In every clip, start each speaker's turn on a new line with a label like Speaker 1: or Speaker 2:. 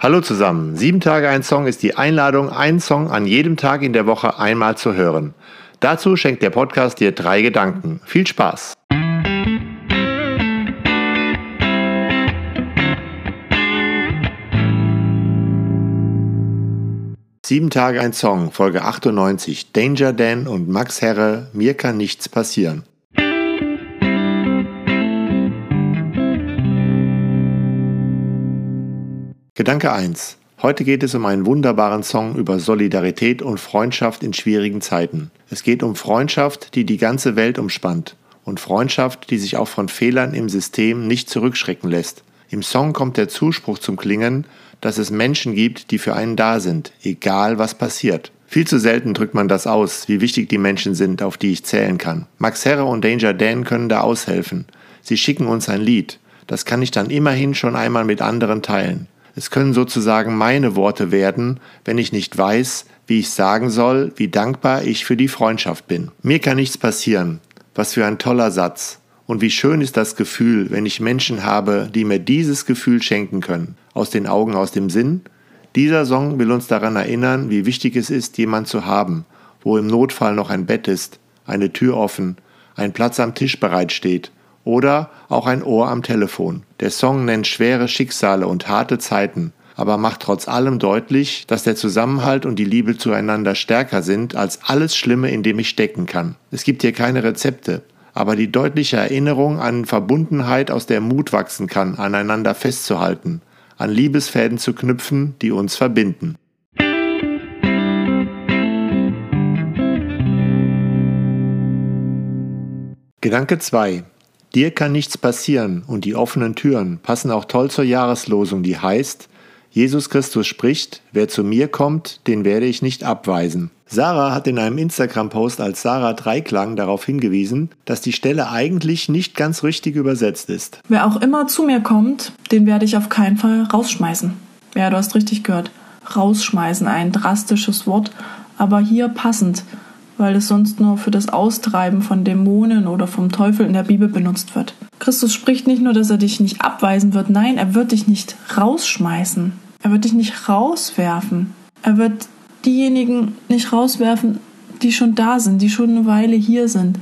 Speaker 1: Hallo zusammen. Sieben Tage ein Song ist die Einladung, einen Song an jedem Tag in der Woche einmal zu hören. Dazu schenkt der Podcast dir drei Gedanken. Viel Spaß! Sieben Tage ein Song, Folge 98. Danger Dan und Max Herre, mir kann nichts passieren. Gedanke 1. Heute geht es um einen wunderbaren Song über Solidarität und Freundschaft in schwierigen Zeiten. Es geht um Freundschaft, die die ganze Welt umspannt und Freundschaft, die sich auch von Fehlern im System nicht zurückschrecken lässt. Im Song kommt der Zuspruch zum Klingen, dass es Menschen gibt, die für einen da sind, egal was passiert. Viel zu selten drückt man das aus, wie wichtig die Menschen sind, auf die ich zählen kann. Max Herre und Danger Dan können da aushelfen. Sie schicken uns ein Lied. Das kann ich dann immerhin schon einmal mit anderen teilen. Es können sozusagen meine Worte werden, wenn ich nicht weiß, wie ich sagen soll, wie dankbar ich für die Freundschaft bin. Mir kann nichts passieren. Was für ein toller Satz. Und wie schön ist das Gefühl, wenn ich Menschen habe, die mir dieses Gefühl schenken können. Aus den Augen, aus dem Sinn. Dieser Song will uns daran erinnern, wie wichtig es ist, jemand zu haben, wo im Notfall noch ein Bett ist, eine Tür offen, ein Platz am Tisch bereitsteht oder auch ein Ohr am Telefon. Der Song nennt schwere Schicksale und harte Zeiten, aber macht trotz allem deutlich, dass der Zusammenhalt und die Liebe zueinander stärker sind als alles Schlimme, in dem ich stecken kann. Es gibt hier keine Rezepte, aber die deutliche Erinnerung an Verbundenheit, aus der Mut wachsen kann, aneinander festzuhalten, an Liebesfäden zu knüpfen, die uns verbinden. Gedanke 2. Dir kann nichts passieren und die offenen Türen passen auch toll zur Jahreslosung, die heißt, Jesus Christus spricht, wer zu mir kommt, den werde ich nicht abweisen. Sarah hat in einem Instagram-Post als Sarah Dreiklang darauf hingewiesen, dass die Stelle eigentlich nicht ganz richtig übersetzt ist.
Speaker 2: Wer auch immer zu mir kommt, den werde ich auf keinen Fall rausschmeißen. Ja, du hast richtig gehört. Rausschmeißen, ein drastisches Wort, aber hier passend weil es sonst nur für das Austreiben von Dämonen oder vom Teufel in der Bibel benutzt wird. Christus spricht nicht nur, dass er dich nicht abweisen wird, nein, er wird dich nicht rausschmeißen. Er wird dich nicht rauswerfen. Er wird diejenigen nicht rauswerfen, die schon da sind, die schon eine Weile hier sind.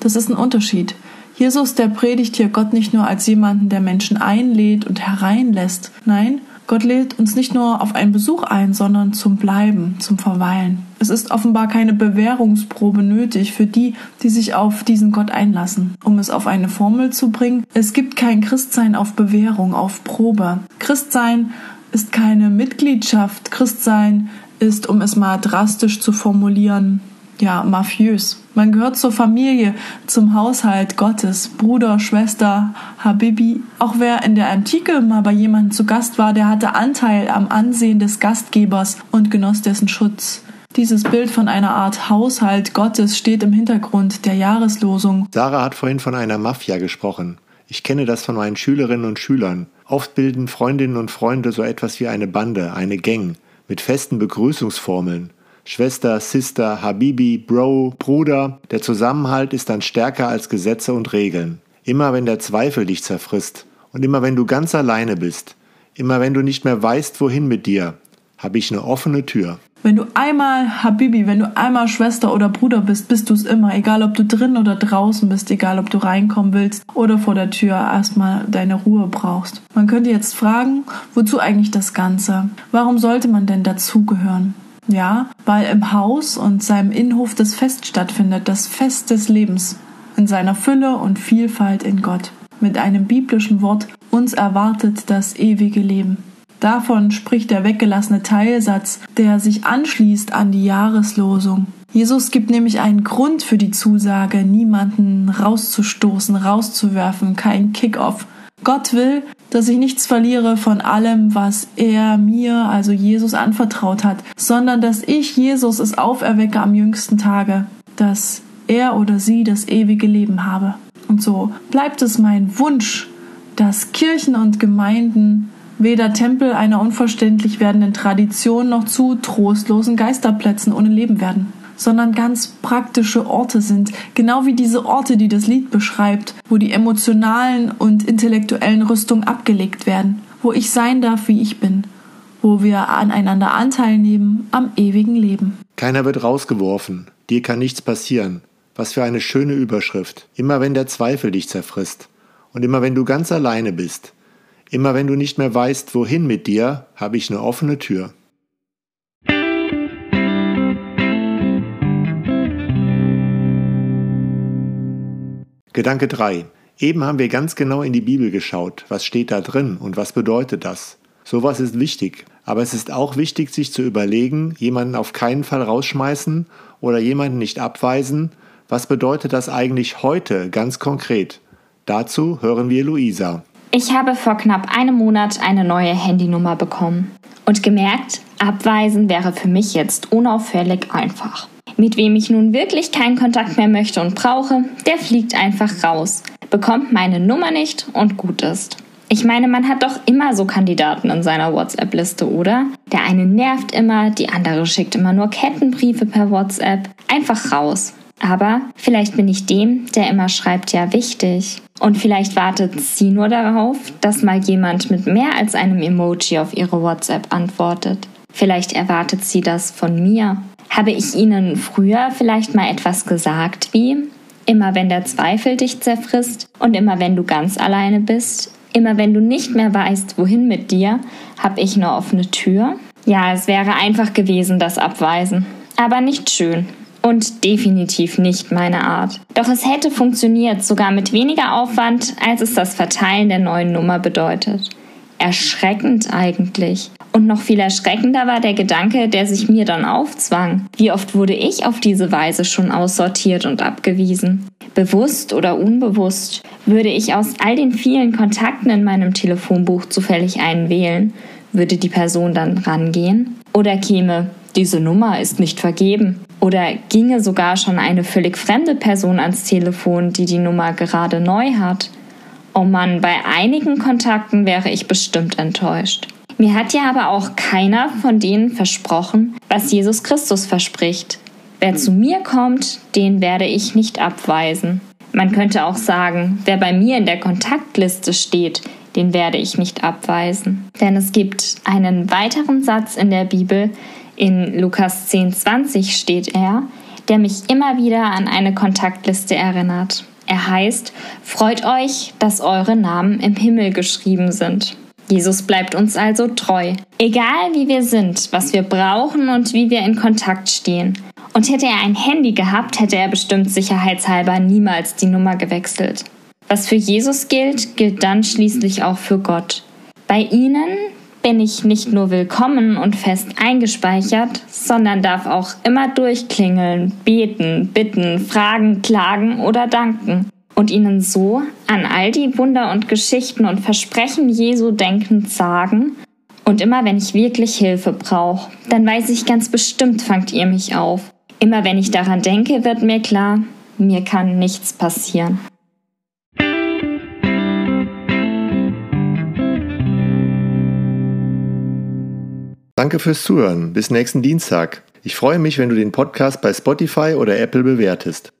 Speaker 2: Das ist ein Unterschied. Jesus, der predigt hier Gott nicht nur als jemanden, der Menschen einlädt und hereinlässt. Nein, Gott lädt uns nicht nur auf einen Besuch ein, sondern zum Bleiben, zum Verweilen. Es ist offenbar keine Bewährungsprobe nötig für die, die sich auf diesen Gott einlassen. Um es auf eine Formel zu bringen, es gibt kein Christsein auf Bewährung, auf Probe. Christsein ist keine Mitgliedschaft. Christsein ist, um es mal drastisch zu formulieren, ja, mafiös. Man gehört zur Familie, zum Haushalt Gottes, Bruder, Schwester, Habibi. Auch wer in der Antike mal bei jemandem zu Gast war, der hatte Anteil am Ansehen des Gastgebers und genoss dessen Schutz. Dieses Bild von einer Art Haushalt Gottes steht im Hintergrund der Jahreslosung.
Speaker 1: Sarah hat vorhin von einer Mafia gesprochen. Ich kenne das von meinen Schülerinnen und Schülern. Oft bilden Freundinnen und Freunde so etwas wie eine Bande, eine Gang, mit festen Begrüßungsformeln. Schwester, Sister, Habibi, Bro, Bruder. Der Zusammenhalt ist dann stärker als Gesetze und Regeln. Immer wenn der Zweifel dich zerfrisst und immer wenn du ganz alleine bist, immer wenn du nicht mehr weißt, wohin mit dir, habe ich eine offene Tür.
Speaker 2: Wenn du einmal Habibi, wenn du einmal Schwester oder Bruder bist, bist du es immer, egal ob du drin oder draußen bist, egal ob du reinkommen willst oder vor der Tür erstmal deine Ruhe brauchst. Man könnte jetzt fragen, wozu eigentlich das Ganze? Warum sollte man denn dazugehören? Ja, weil im Haus und seinem Innenhof das Fest stattfindet, das Fest des Lebens, in seiner Fülle und Vielfalt in Gott. Mit einem biblischen Wort, uns erwartet das ewige Leben. Davon spricht der weggelassene Teilsatz, der sich anschließt an die Jahreslosung. Jesus gibt nämlich einen Grund für die Zusage, niemanden rauszustoßen, rauszuwerfen, kein Kick-off. Gott will, dass ich nichts verliere von allem, was er mir, also Jesus, anvertraut hat, sondern dass ich Jesus es auferwecke am jüngsten Tage, dass er oder sie das ewige Leben habe. Und so bleibt es mein Wunsch, dass Kirchen und Gemeinden weder Tempel einer unverständlich werdenden Tradition noch zu trostlosen Geisterplätzen ohne Leben werden sondern ganz praktische Orte sind, genau wie diese Orte, die das Lied beschreibt, wo die emotionalen und intellektuellen Rüstungen abgelegt werden, wo ich sein darf, wie ich bin, wo wir aneinander Anteil nehmen am ewigen Leben.
Speaker 1: Keiner wird rausgeworfen, dir kann nichts passieren. Was für eine schöne Überschrift. Immer wenn der Zweifel dich zerfrisst und immer wenn du ganz alleine bist, immer wenn du nicht mehr weißt, wohin mit dir, habe ich eine offene Tür. Gedanke 3. Eben haben wir ganz genau in die Bibel geschaut. Was steht da drin und was bedeutet das? Sowas ist wichtig. Aber es ist auch wichtig, sich zu überlegen, jemanden auf keinen Fall rausschmeißen oder jemanden nicht abweisen. Was bedeutet das eigentlich heute ganz konkret? Dazu hören wir Luisa.
Speaker 3: Ich habe vor knapp einem Monat eine neue Handynummer bekommen und gemerkt, abweisen wäre für mich jetzt unauffällig einfach. Mit wem ich nun wirklich keinen Kontakt mehr möchte und brauche, der fliegt einfach raus, bekommt meine Nummer nicht und gut ist. Ich meine, man hat doch immer so Kandidaten in seiner WhatsApp-Liste, oder? Der eine nervt immer, die andere schickt immer nur Kettenbriefe per WhatsApp. Einfach raus. Aber vielleicht bin ich dem, der immer schreibt, ja wichtig. Und vielleicht wartet sie nur darauf, dass mal jemand mit mehr als einem Emoji auf ihre WhatsApp antwortet. Vielleicht erwartet sie das von mir. Habe ich Ihnen früher vielleicht mal etwas gesagt wie, immer wenn der Zweifel dich zerfrisst und immer wenn du ganz alleine bist, immer wenn du nicht mehr weißt, wohin mit dir, habe ich eine offene Tür? Ja, es wäre einfach gewesen, das Abweisen. Aber nicht schön. Und definitiv nicht meine Art. Doch es hätte funktioniert, sogar mit weniger Aufwand, als es das Verteilen der neuen Nummer bedeutet. Erschreckend eigentlich. Und noch viel erschreckender war der Gedanke, der sich mir dann aufzwang. Wie oft wurde ich auf diese Weise schon aussortiert und abgewiesen? Bewusst oder unbewusst würde ich aus all den vielen Kontakten in meinem Telefonbuch zufällig einen wählen, würde die Person dann rangehen? Oder käme, diese Nummer ist nicht vergeben? Oder ginge sogar schon eine völlig fremde Person ans Telefon, die die Nummer gerade neu hat? Oh Mann, bei einigen Kontakten wäre ich bestimmt enttäuscht. Mir hat ja aber auch keiner von denen versprochen, was Jesus Christus verspricht. Wer zu mir kommt, den werde ich nicht abweisen. Man könnte auch sagen, wer bei mir in der Kontaktliste steht, den werde ich nicht abweisen. Denn es gibt einen weiteren Satz in der Bibel, in Lukas 10,20 steht er, der mich immer wieder an eine Kontaktliste erinnert. Er heißt, freut euch, dass eure Namen im Himmel geschrieben sind. Jesus bleibt uns also treu. Egal wie wir sind, was wir brauchen und wie wir in Kontakt stehen. Und hätte er ein Handy gehabt, hätte er bestimmt sicherheitshalber niemals die Nummer gewechselt. Was für Jesus gilt, gilt dann schließlich auch für Gott. Bei ihnen bin ich nicht nur willkommen und fest eingespeichert, sondern darf auch immer durchklingeln, beten, bitten, fragen, klagen oder danken und ihnen so an all die Wunder und Geschichten und Versprechen Jesu denkend sagen, und immer wenn ich wirklich Hilfe brauche, dann weiß ich ganz bestimmt, fangt ihr mich auf. Immer wenn ich daran denke, wird mir klar, mir kann nichts passieren.
Speaker 1: Danke fürs Zuhören. Bis nächsten Dienstag. Ich freue mich, wenn du den Podcast bei Spotify oder Apple bewertest.